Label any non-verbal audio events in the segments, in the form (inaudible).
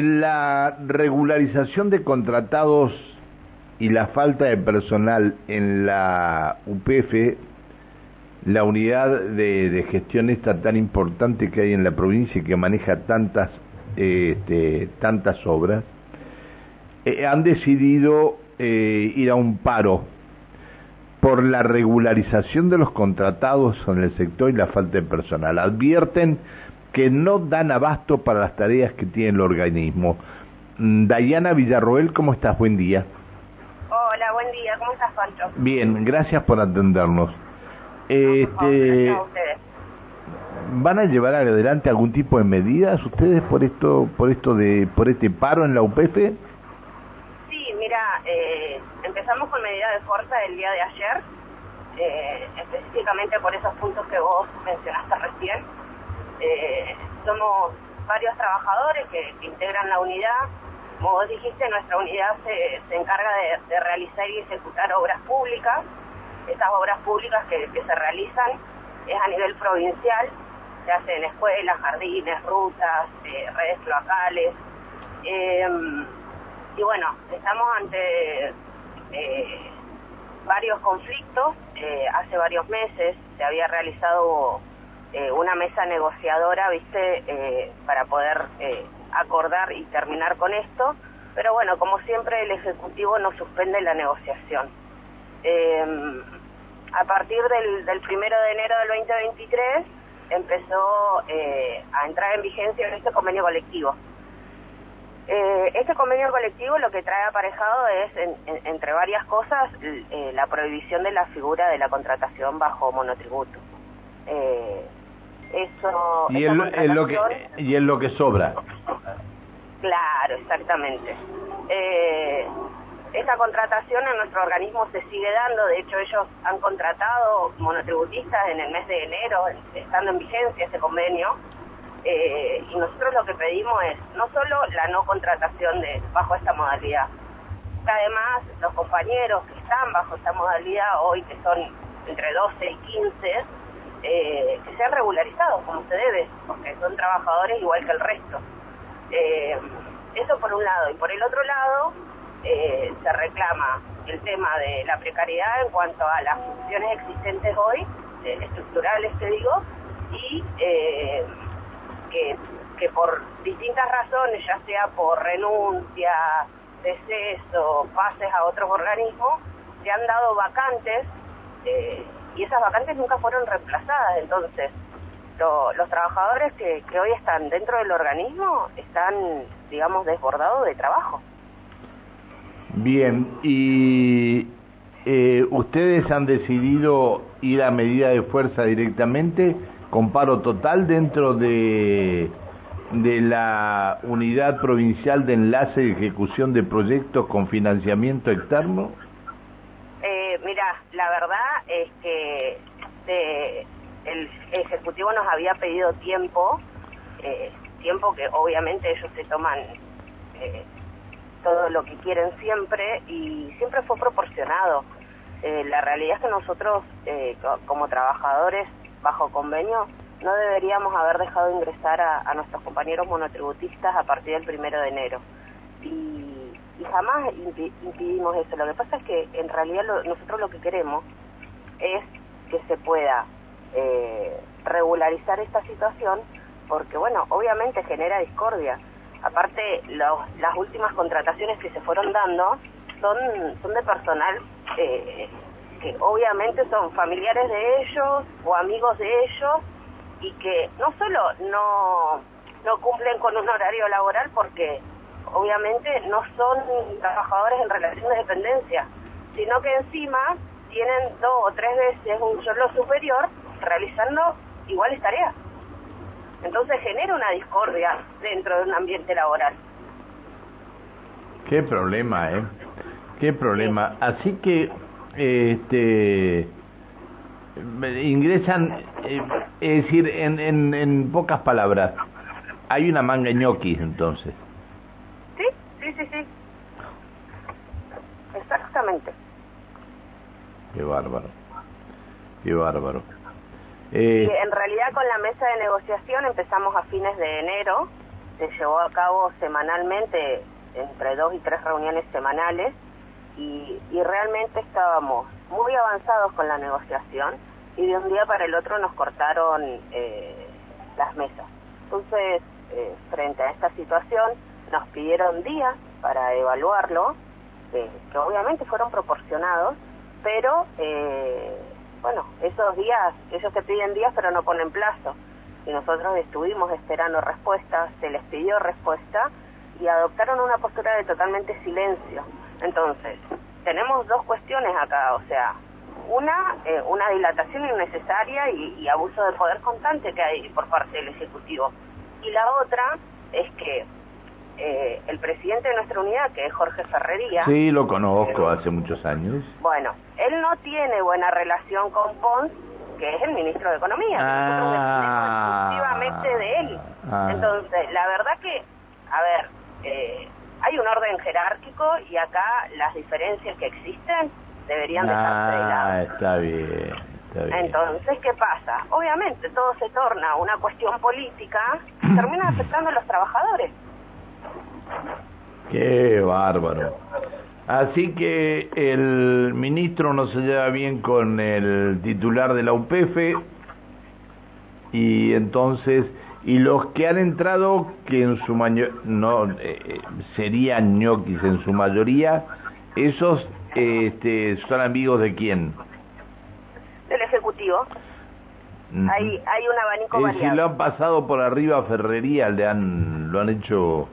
la regularización de contratados y la falta de personal en la UPF, la unidad de, gestión esta tan importante que hay en la provincia y que maneja tantas, este, tantas obras, eh, han decidido eh, ir a un paro por la regularización de los contratados en el sector y la falta de personal. Advierten que no dan abasto para las tareas que tiene el organismo. Mm, Dayana Villarroel, ¿cómo estás? Buen día. Hola, buen día. ¿Cómo estás, Pancho? Bien, gracias por atendernos. Este, ¿Van a llevar adelante algún tipo de medidas ustedes por esto, por esto de, por este paro en la UPF? Sí, mira, eh, empezamos con medidas de fuerza el día de ayer, eh, específicamente por esos puntos que vos mencionaste recién. Eh, somos varios trabajadores que integran la unidad como vos dijiste, nuestra unidad se, encarga de, realizar y ejecutar obras públicas. Estas obras públicas que, se realizan es a nivel provincial, se hacen escuelas, jardines, rutas, eh, redes cloacales. Em, y bueno, estamos ante eh, varios conflictos. Eh, hace varios meses se había realizado una mesa negociadora, ¿viste?, para poder acordar y terminar con esto, pero bueno, como siempre el Ejecutivo no suspende la negociación. Eh, a partir del, del primero de enero del 2023 empezó eh, a entrar en vigencia este convenio colectivo. Eh, este convenio colectivo lo que trae aparejado es, entre varias cosas, la prohibición de la figura de la contratación bajo monotributo. Eso, y, es lo que, y es lo que sobra. Claro, exactamente. Eh, esta contratación en nuestro organismo se sigue dando, de hecho ellos han contratado monotributistas en el mes de enero, estando en vigencia ese convenio, eh, y nosotros lo que pedimos es no solo la no contratación de bajo esta modalidad, además los compañeros que están bajo esta modalidad hoy, que son entre 12 y 15, eh, que sean regularizados como se debe, porque son trabajadores igual que el resto. Eh, eso por un lado. Y por el otro lado, eh, se reclama el tema de la precariedad en cuanto a las funciones existentes hoy, eh, estructurales te digo, y que, que por distintas razones, ya sea por renuncia, deceso, pases a otros organismos, se han dado vacantes y esas vacantes nunca fueron reemplazadas. Entonces, los trabajadores que, hoy están dentro del organismo están, digamos, desbordados de trabajo. Bien, y eh, ustedes han decidido ir a medida de fuerza directamente con paro total dentro de, de la unidad provincial de enlace y ejecución de proyectos con financiamiento externo. La verdad es que de, el Ejecutivo nos había pedido tiempo, eh, tiempo que obviamente ellos se toman eh, todo lo que quieren siempre y siempre fue proporcionado. Eh, la realidad es que nosotros, como trabajadores bajo convenio, no deberíamos haber dejado ingresar a, nuestros compañeros monotributistas a partir del primero de enero. Y, jamás impidimos eso. Lo que pasa es que en realidad nosotros lo que queremos es que se pueda eh, regularizar esta situación porque, bueno, obviamente genera discordia. Aparte, las últimas contrataciones que se fueron dando son, son de personal eh, que obviamente son familiares de ellos o amigos de ellos y que no solo no, no cumplen con un horario laboral porque obviamente no son trabajadores en relación de dependencia, sino que encima tienen dos o tres veces un sueldo superior realizando iguales tareas. Entonces genera una discordia dentro de un ambiente laboral. Qué problema, ¿eh? Qué problema. Así que, este, ingresan, eh, es decir, en, en, en pocas palabras, hay una manga ñoquis entonces. Sí, sí. Exactamente. Qué bárbaro. Qué bárbaro. Eh, en realidad con la mesa de negociación empezamos a fines de enero se llevó a cabo semanalmente, entre dos y tres reuniones semanales, y, y realmente estábamos muy avanzados con la negociación y de un día para el otro nos cortaron eh, las mesas. Entonces, eh, frente a esta situación, nos pidieron días para evaluarlo, que obviamente fueron proporcionados, pero eh, bueno, esos días, ellos te piden días pero no ponen plazo. Y nosotros estuvimos esperando respuestas, se les pidió respuesta y adoptaron una postura de totalmente silencio. Entonces, tenemos dos cuestiones acá, o sea, una, eh, una dilatación innecesaria y, y, abuso de poder constante que hay por parte del Ejecutivo. Y la otra es que eh, el presidente de nuestra unidad, que es Jorge Ferrería... Sí, lo conozco hace muchos años. Bueno, él no tiene buena relación con Pons, que es el ministro de Economía. Ah, exclusivamente de él. Ah. Entonces, la verdad que, a ver, eh, hay un orden jerárquico y acá las diferencias que existen deberían de estar ah, está bien, está bien. Entonces, ¿qué pasa? Obviamente todo se torna una cuestión política y termina afectando a los trabajadores. Qué bárbaro. Así que el ministro no se lleva bien con el titular de la UPF y entonces y los que han entrado que en su mayor no eh, serían ñoquis en su mayoría esos este, son amigos de quién del ejecutivo. Hay hay un abanico y si lo han pasado por arriba a Ferrería le han lo han hecho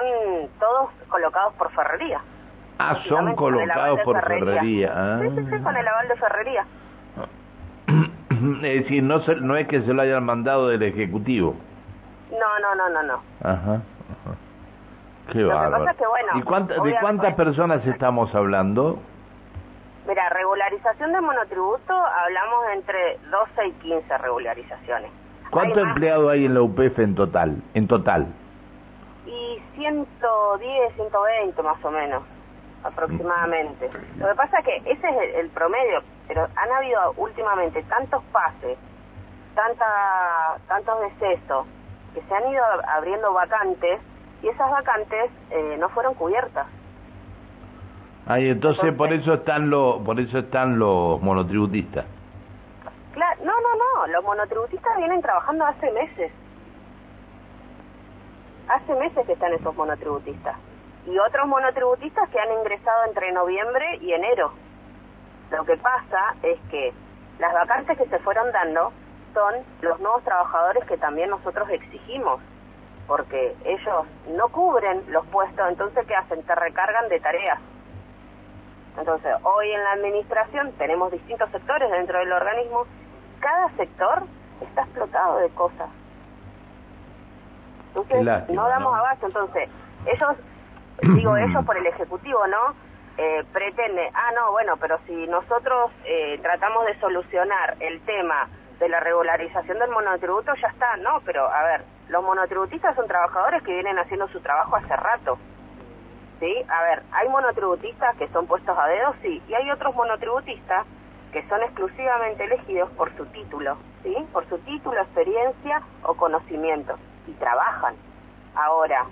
son, todos colocados por Ferrería. Ah, son colocados por Ferrería. Sí, sí, sí, con el aval de Ferrería. (coughs) Es decir, no, no es que se lo hayan mandado del Ejecutivo. No, no, no, no, no. Ajá. Qué bárbaro. ¿Y de cuántas personas estamos hablando? Mira, regularización de monotributo hablamos entre 12 y 15 regularizaciones. ¿Cuántos empleados hay en la UPF en total? En total y 110, 120 más o menos, aproximadamente. Lo que pasa es que ese es el, promedio, pero han habido últimamente tantos pases, tanta, tantos decesos, que se han ido abriendo vacantes y esas vacantes eh, no fueron cubiertas. Ay, entonces, por eso están los por eso están los monotributistas. Claro, no, no, no, los monotributistas vienen trabajando hace meses hace meses que están esos monotributistas. Y otros monotributistas que han ingresado entre noviembre y enero. Lo que pasa es que las vacantes que se fueron dando son los nuevos trabajadores que también nosotros exigimos, porque ellos no cubren los puestos, entonces ¿qué hacen? Te recargan de tareas. Entonces, hoy en la administración tenemos distintos sectores dentro del organismo, cada sector está explotado de cosas. Entonces, no damos abasto. Entonces, ellos, (clears throat) digo ellos por el Ejecutivo, ¿no? Eh, pretende, ah, no, bueno, pero si nosotros eh, tratamos de solucionar el tema de la regularización del monotributo, ya está, no, pero a ver, los monotributistas son trabajadores que vienen haciendo su trabajo hace rato. ¿Sí? A ver, hay monotributistas que son puestos a dedo, sí, y hay otros monotributistas que son exclusivamente elegidos por su título, ¿sí? Por su título, experiencia o conocimiento y trabajan. Ahora,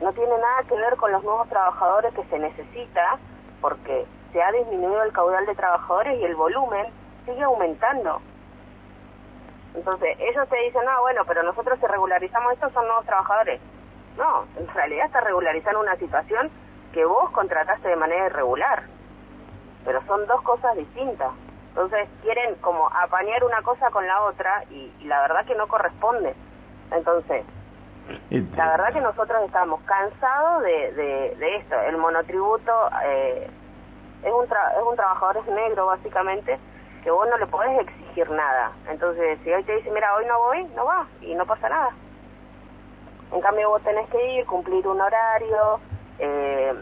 no tiene nada que ver con los nuevos trabajadores que se necesita porque se ha disminuido el caudal de trabajadores y el volumen sigue aumentando. Entonces, ellos te dicen, no, bueno, pero nosotros si regularizamos esto son nuevos trabajadores. No, en realidad está regularizando una situación que vos contrataste de manera irregular. Pero son dos cosas distintas. Entonces, quieren como apañar una cosa con la otra y la verdad que no corresponde. Entonces, la verdad que nosotros estamos cansados de, de, esto. El monotributo eh, es, un es un trabajador negro, básicamente, que vos no le podés exigir nada. Entonces, si hoy te dice, mira, hoy no voy, no va, y no pasa nada. En cambio, vos tenés que ir, cumplir un horario, eh,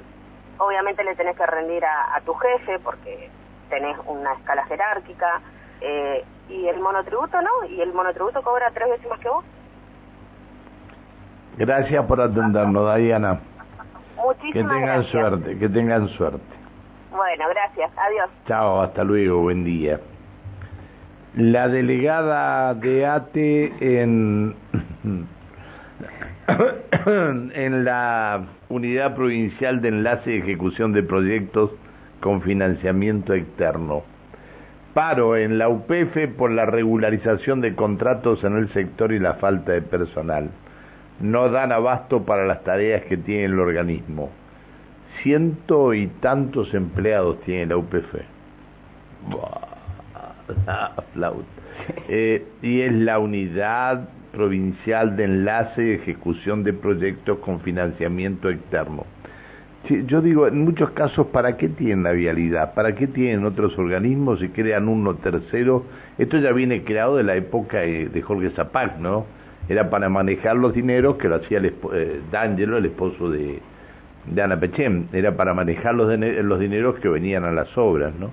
obviamente le tenés que rendir a, a tu jefe, porque tenés una escala jerárquica, eh, y el monotributo no, y el monotributo cobra tres veces más que vos. Gracias por atendernos, Diana. Muchísimas Que tengan suerte, que tengan suerte. Bueno, gracias. Adiós. Chao, hasta luego, buen día. La delegada de ATE en (coughs) en la Unidad Provincial de Enlace y Ejecución de Proyectos con Financiamiento Externo. Paro en la UPF por la regularización de contratos en el sector y la falta de personal. No dan abasto para las tareas que tiene el organismo. Ciento y tantos empleados tiene la UPF. (laughs) Eh, y es la unidad provincial de enlace y ejecución de proyectos con financiamiento externo. yo digo, en muchos casos, ¿para qué tienen la vialidad? ¿Para qué tienen otros organismos y crean uno tercero? Esto ya viene creado de la época de Jorge Zapac, ¿no? Era para manejar los dineros que lo hacía el eh, D'Angelo, el esposo de, de Ana Pechem. Era para manejar los, los dineros que venían a las obras, ¿no?